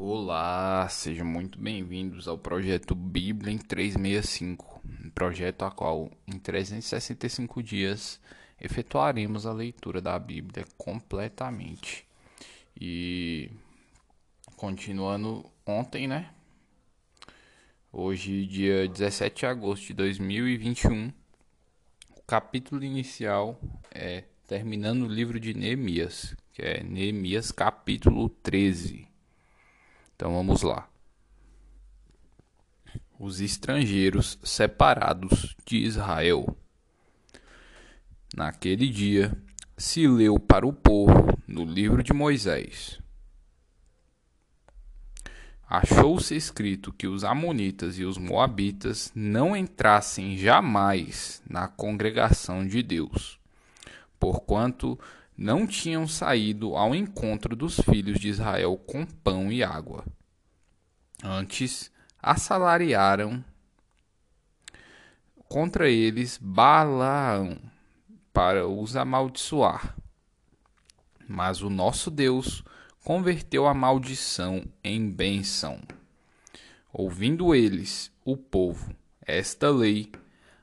Olá, sejam muito bem-vindos ao projeto Bíblia em 365, um projeto a qual em 365 dias efetuaremos a leitura da Bíblia completamente. E continuando ontem, né? Hoje, dia 17 de agosto de 2021, o capítulo inicial é terminando o livro de Neemias, que é Neemias capítulo 13. Então vamos lá. Os estrangeiros separados de Israel. Naquele dia se leu para o povo no livro de Moisés. Achou-se escrito que os Amonitas e os Moabitas não entrassem jamais na congregação de Deus, porquanto não tinham saído ao encontro dos filhos de Israel com pão e água. Antes, assalariaram contra eles Balaão para os amaldiçoar. Mas o nosso Deus converteu a maldição em bênção. Ouvindo eles, o povo, esta lei,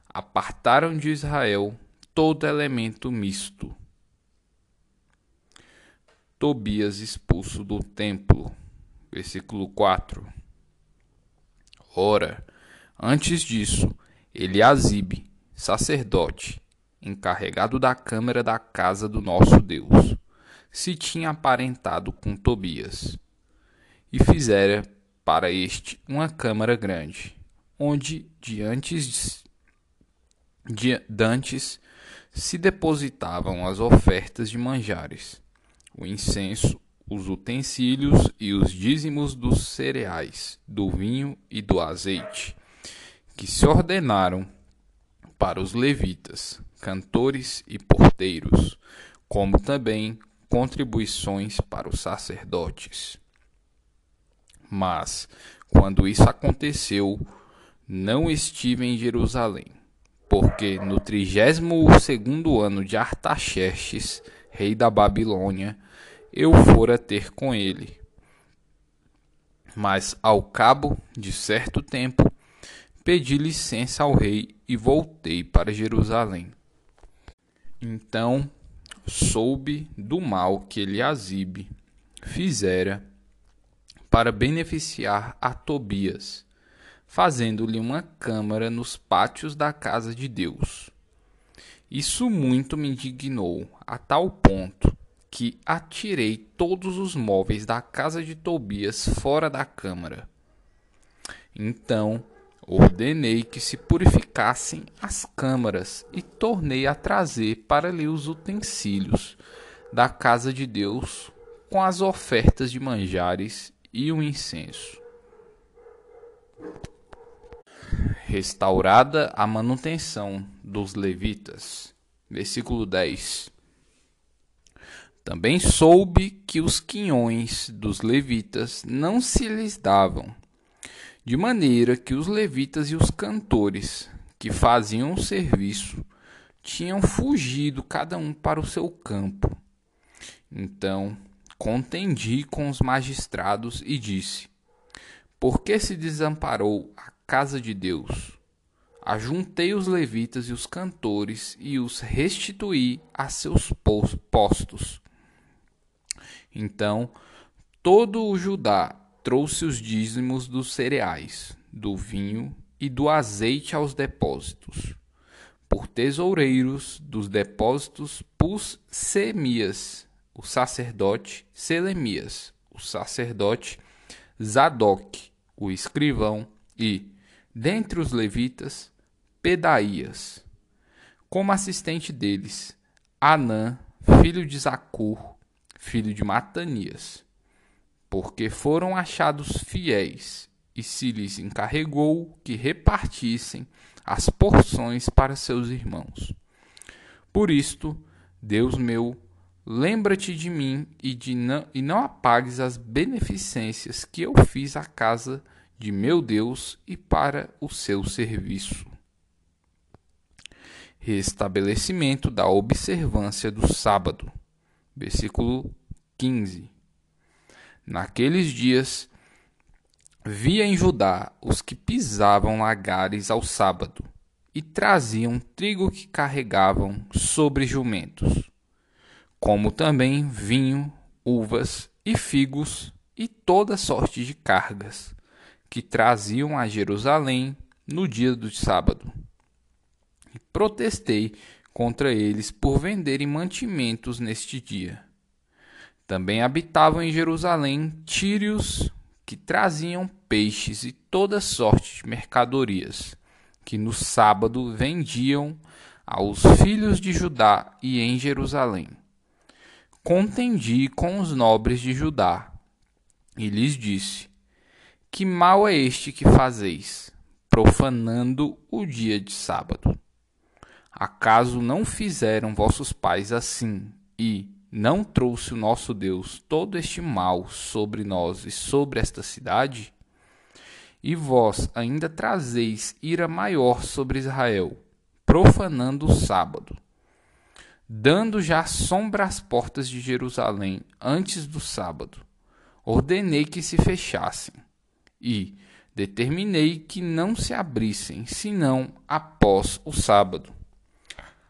apartaram de Israel todo elemento misto Tobias expulso do templo. Versículo 4. Ora, antes disso, Eliasibe, sacerdote, encarregado da câmara da casa do nosso Deus, se tinha aparentado com Tobias, e fizera para este uma câmara grande, onde diante de, dantes se depositavam as ofertas de manjares o incenso, os utensílios e os dízimos dos cereais, do vinho e do azeite, que se ordenaram para os levitas, cantores e porteiros, como também contribuições para os sacerdotes. Mas, quando isso aconteceu, não estive em Jerusalém, porque no trigésimo segundo ano de Artaxerxes, rei da Babilônia, eu fora ter com ele. Mas ao cabo de certo tempo, pedi licença ao rei e voltei para Jerusalém. Então soube do mal que Eliasibe fizera para beneficiar a Tobias, fazendo-lhe uma câmara nos pátios da casa de Deus. Isso muito me indignou, a tal ponto que atirei todos os móveis da casa de Tobias fora da câmara. Então ordenei que se purificassem as câmaras e tornei a trazer para ali os utensílios da casa de Deus com as ofertas de manjares e o incenso. Restaurada a manutenção dos levitas. Versículo 10. Também soube que os quinhões dos levitas não se lhes davam, de maneira que os levitas e os cantores que faziam o serviço tinham fugido cada um para o seu campo. Então contendi com os magistrados e disse: Por que se desamparou a casa de Deus? Ajuntei os levitas e os cantores e os restituí a seus postos então, todo o Judá trouxe os dízimos dos cereais, do vinho e do azeite aos depósitos. Por tesoureiros dos depósitos pus Semias, o sacerdote, Selemias, o sacerdote, Zadok, o escrivão, e, dentre os levitas, Pedaías. Como assistente deles, Anã, filho de Zacur, filho de Matanias, porque foram achados fiéis, e se lhes encarregou que repartissem as porções para seus irmãos. Por isto, Deus meu, lembra-te de mim e, de não, e não apagues as beneficências que eu fiz à casa de meu Deus e para o seu serviço. Restabelecimento da observância do sábado. Versículo 15. Naqueles dias via em Judá os que pisavam lagares ao sábado e traziam trigo que carregavam sobre jumentos, como também vinho, uvas e figos e toda sorte de cargas que traziam a Jerusalém no dia do sábado. E protestei contra eles por venderem mantimentos neste dia. Também habitavam em Jerusalém tírios que traziam peixes e toda sorte de mercadorias, que no sábado vendiam aos filhos de Judá e em Jerusalém. Contendi com os nobres de Judá e lhes disse: Que mal é este que fazeis, profanando o dia de sábado? Acaso não fizeram vossos pais assim e não trouxe o nosso Deus todo este mal sobre nós e sobre esta cidade? E vós ainda trazeis ira maior sobre Israel, profanando o sábado, dando já sombra às portas de Jerusalém antes do sábado. Ordenei que se fechassem, e determinei que não se abrissem, senão após o sábado.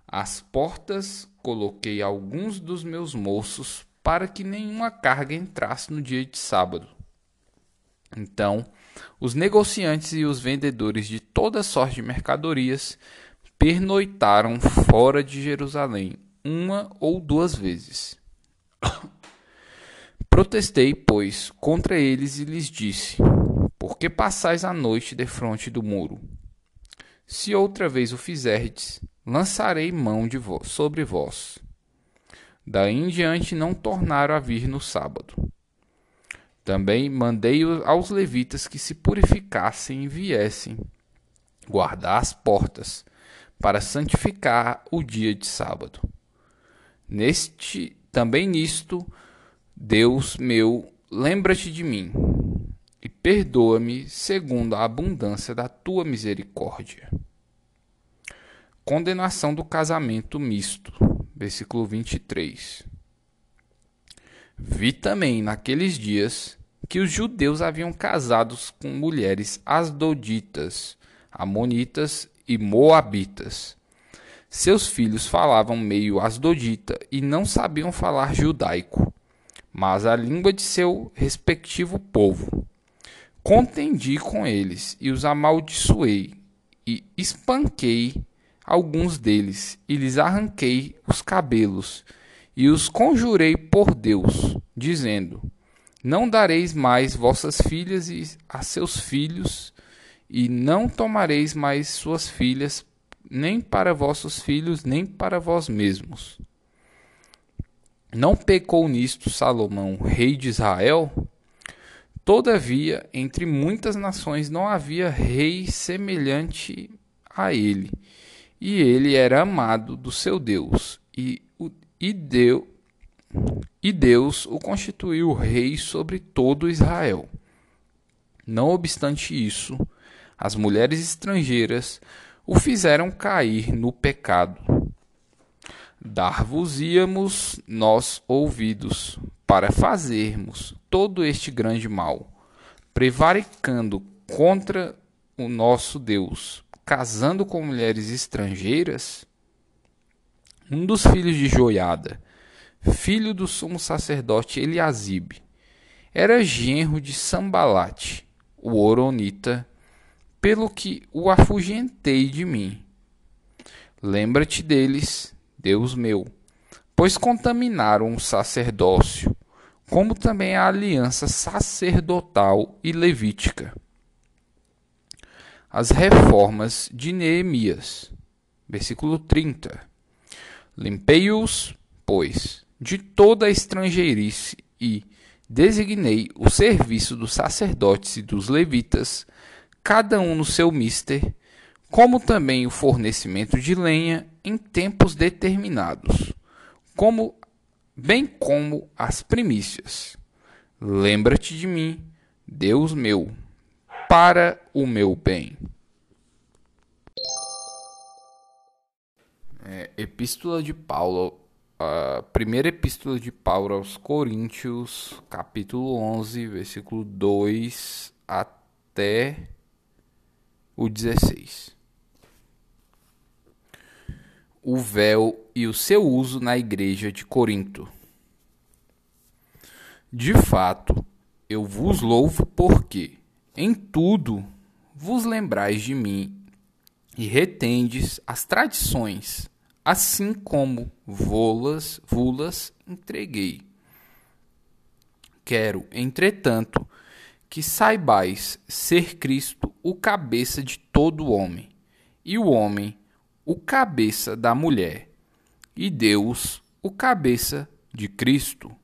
As portas coloquei alguns dos meus moços para que nenhuma carga entrasse no dia de sábado. Então, os negociantes e os vendedores de toda sorte de mercadorias pernoitaram fora de Jerusalém uma ou duas vezes. Protestei, pois, contra eles e lhes disse: Por que passais a noite defronte do muro? Se outra vez o fizerdes, lançarei mão de vós, sobre vós. Daí em diante não tornaram a vir no sábado. Também mandei aos levitas que se purificassem e viessem guardar as portas, para santificar o dia de sábado. Neste também nisto, Deus meu, lembra-te de mim e perdoa-me segundo a abundância da tua misericórdia. Condenação do casamento misto. Versículo 23. Vi também naqueles dias que os judeus haviam casados com mulheres asdoditas, amonitas e moabitas. Seus filhos falavam meio asdodita e não sabiam falar judaico, mas a língua de seu respectivo povo. Contendi com eles e os amaldiçoei e espanquei alguns deles, e lhes arranquei os cabelos, e os conjurei por Deus, dizendo: Não dareis mais vossas filhas a seus filhos, e não tomareis mais suas filhas, nem para vossos filhos, nem para vós mesmos. Não pecou nisto Salomão, rei de Israel? Todavia, entre muitas nações não havia rei semelhante a ele e ele era amado do seu Deus, e, e, deu, e Deus o constituiu rei sobre todo Israel. Não obstante isso, as mulheres estrangeiras o fizeram cair no pecado. Dar-vos-íamos nós ouvidos para fazermos todo este grande mal, prevaricando contra o nosso Deus, casando com mulheres estrangeiras, um dos filhos de Joiada, filho do sumo sacerdote Eliasibe, era genro de Sambalate, o Oronita, pelo que o afugentei de mim. Lembra-te deles, Deus meu, pois contaminaram o sacerdócio, como também a aliança sacerdotal e levítica as reformas de Neemias. Versículo 30. Limpei-os, pois, de toda a estrangeirice e designei o serviço dos sacerdotes e dos levitas, cada um no seu mister, como também o fornecimento de lenha em tempos determinados, como bem como as primícias. Lembra-te de mim, Deus meu para o meu bem. É, epístola de Paulo, a primeira epístola de Paulo aos Coríntios, capítulo 11, versículo 2 a até o 16. O véu e o seu uso na igreja de Corinto. De fato, eu vos louvo porque, em tudo, vos lembrais de mim e retendes as tradições, assim como vô-las, vulas entreguei. Quero, entretanto, que saibais ser Cristo o cabeça de todo homem, e o homem o cabeça da mulher, e Deus o cabeça de Cristo.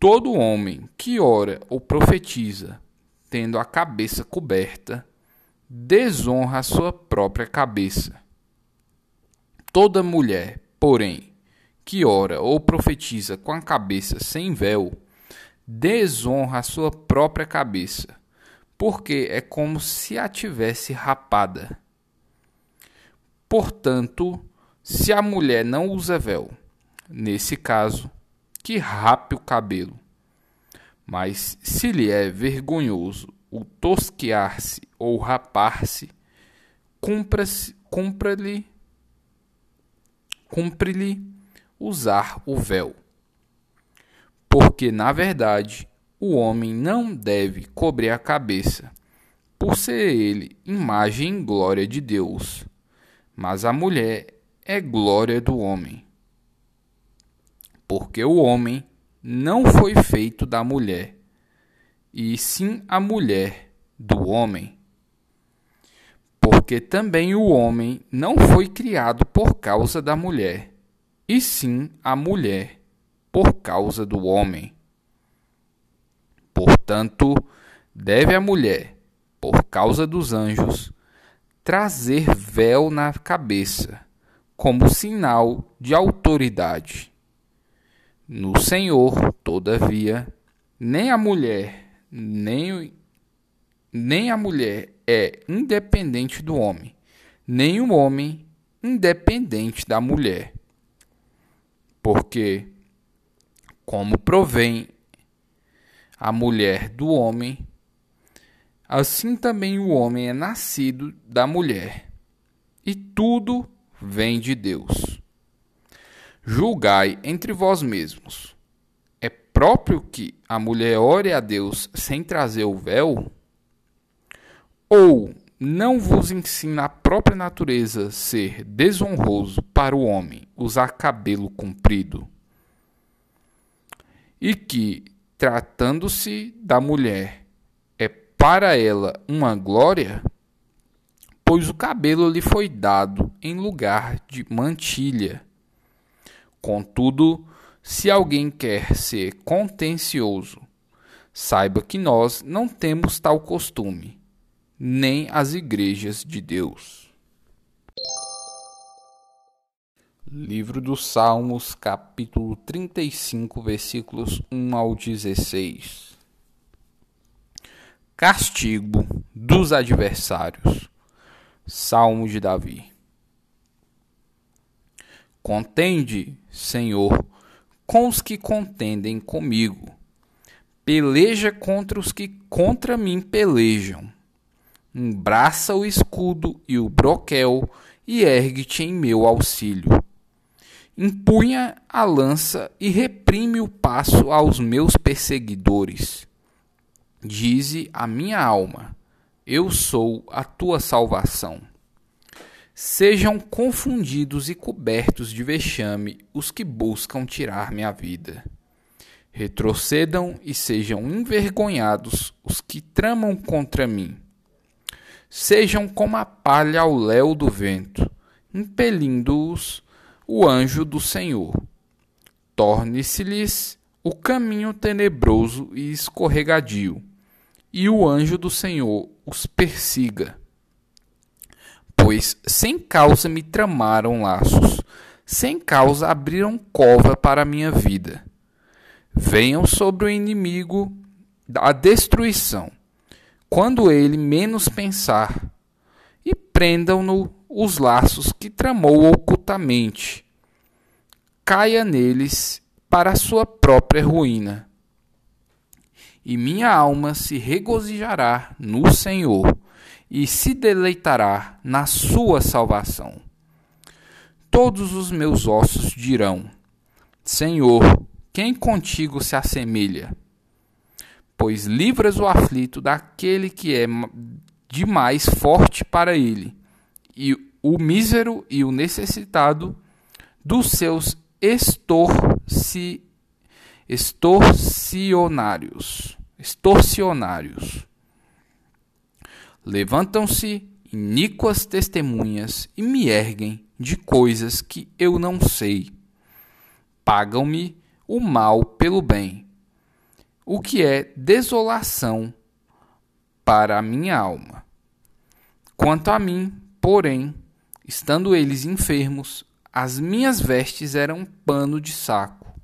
Todo homem que ora ou profetiza, tendo a cabeça coberta, desonra a sua própria cabeça. Toda mulher, porém, que ora ou profetiza com a cabeça sem véu, desonra a sua própria cabeça, porque é como se a tivesse rapada. Portanto, se a mulher não usa véu, nesse caso, que rape o cabelo. Mas se lhe é vergonhoso o tosquear-se ou rapar-se, cumpra-lhe cumpre-lhe usar o véu. Porque, na verdade, o homem não deve cobrir a cabeça, por ser ele imagem e glória de Deus, mas a mulher é glória do homem porque o homem não foi feito da mulher, e sim a mulher do homem. Porque também o homem não foi criado por causa da mulher, e sim a mulher por causa do homem. Portanto, deve a mulher, por causa dos anjos, trazer véu na cabeça, como sinal de autoridade no Senhor, todavia, nem a mulher, nem, nem a mulher é independente do homem, nem o homem independente da mulher. Porque, como provém a mulher do homem, assim também o homem é nascido da mulher, e tudo vem de Deus. Julgai entre vós mesmos. É próprio que a mulher ore a Deus sem trazer o véu? Ou não vos ensina a própria natureza ser desonroso para o homem usar cabelo comprido? E que, tratando-se da mulher, para ela uma glória? Pois o cabelo lhe foi dado em lugar de mantilha Contudo, se alguém quer ser contencioso, saiba que nós não temos tal costume, nem as igrejas de Deus. Livro dos Salmos, capítulo 35, versículos 1 ao 16. Castigo dos adversários. Salmo de Davi. Contende, Senhor, com os que contendem comigo. Peleja contra os que contra mim pelejam. Embraça o escudo e o broquel e ergue-te em meu auxílio. Empunha a lança e reprime o passo aos meus perseguidores. Dize a minha alma: Eu sou a tua salvação. Sejam confundidos e cobertos de vexame os que buscam tirar minha vida. Retrocedam e sejam envergonhados os que tramam contra mim. Sejam como a palha ao léu do vento, impelindo-os o anjo do Senhor. Torne-se-lhes o caminho tenebroso e escorregadio, e o anjo do Senhor os persiga pois sem causa me tramaram laços, sem causa abriram cova para a minha vida. Venham sobre o inimigo a destruição, quando ele menos pensar, e prendam-no os laços que tramou ocultamente. Caia neles para a sua própria ruína. E minha alma se regozijará no Senhor e se deleitará na sua salvação. Todos os meus ossos dirão: Senhor, quem contigo se assemelha? Pois livras o aflito daquele que é demais forte para ele, e o mísero e o necessitado dos seus estorci, extorsionários. Extorsionários. Levantam-se iníquas testemunhas e me erguem de coisas que eu não sei. Pagam-me o mal pelo bem, o que é desolação para a minha alma. Quanto a mim, porém, estando eles enfermos, as minhas vestes eram pano de saco.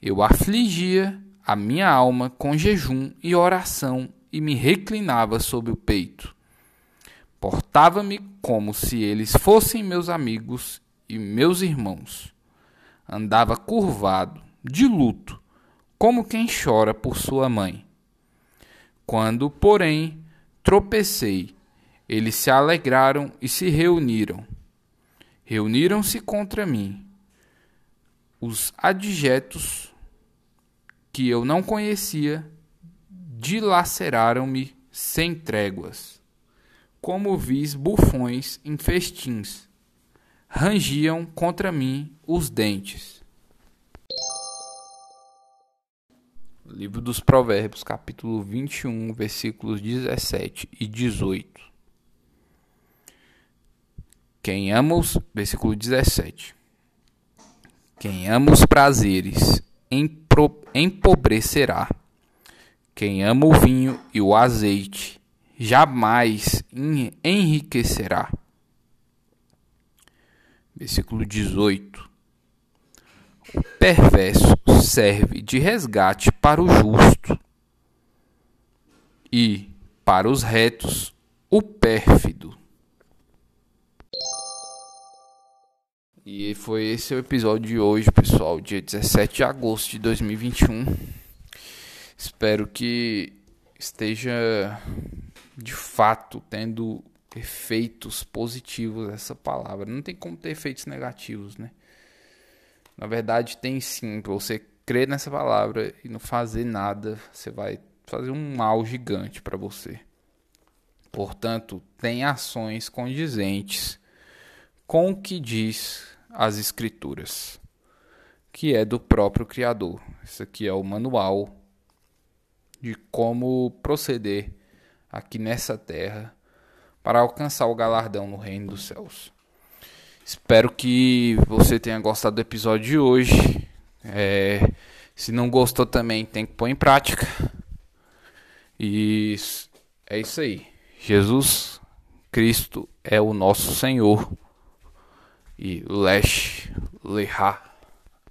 Eu afligia a minha alma com jejum e oração e me reclinava sobre o peito. Portava-me como se eles fossem meus amigos e meus irmãos. Andava curvado, de luto, como quem chora por sua mãe. Quando, porém, tropecei, eles se alegraram e se reuniram. Reuniram-se contra mim. Os adjetos que eu não conhecia dilaceraram-me sem tréguas. Como vis bufões em festins, rangiam contra mim os dentes. Livro dos Provérbios, capítulo 21, versículos 17 e 18. Quem ama os, versículo 17. Quem ama os prazeres empobrecerá quem ama o vinho e o azeite jamais enriquecerá. Versículo 18. O perverso serve de resgate para o justo, e para os retos, o pérfido. E foi esse o episódio de hoje, pessoal, dia 17 de agosto de 2021. Espero que esteja de fato tendo efeitos positivos essa palavra. Não tem como ter efeitos negativos, né? Na verdade, tem sim. Para você crer nessa palavra e não fazer nada, você vai fazer um mal gigante para você. Portanto, tem ações condizentes com o que diz as Escrituras, que é do próprio Criador. Isso aqui é o manual de como proceder aqui nessa terra para alcançar o galardão no reino dos céus. Espero que você tenha gostado do episódio de hoje. É, se não gostou também, tem que pôr em prática. E é isso aí. Jesus Cristo é o nosso Senhor. E Lesh Leha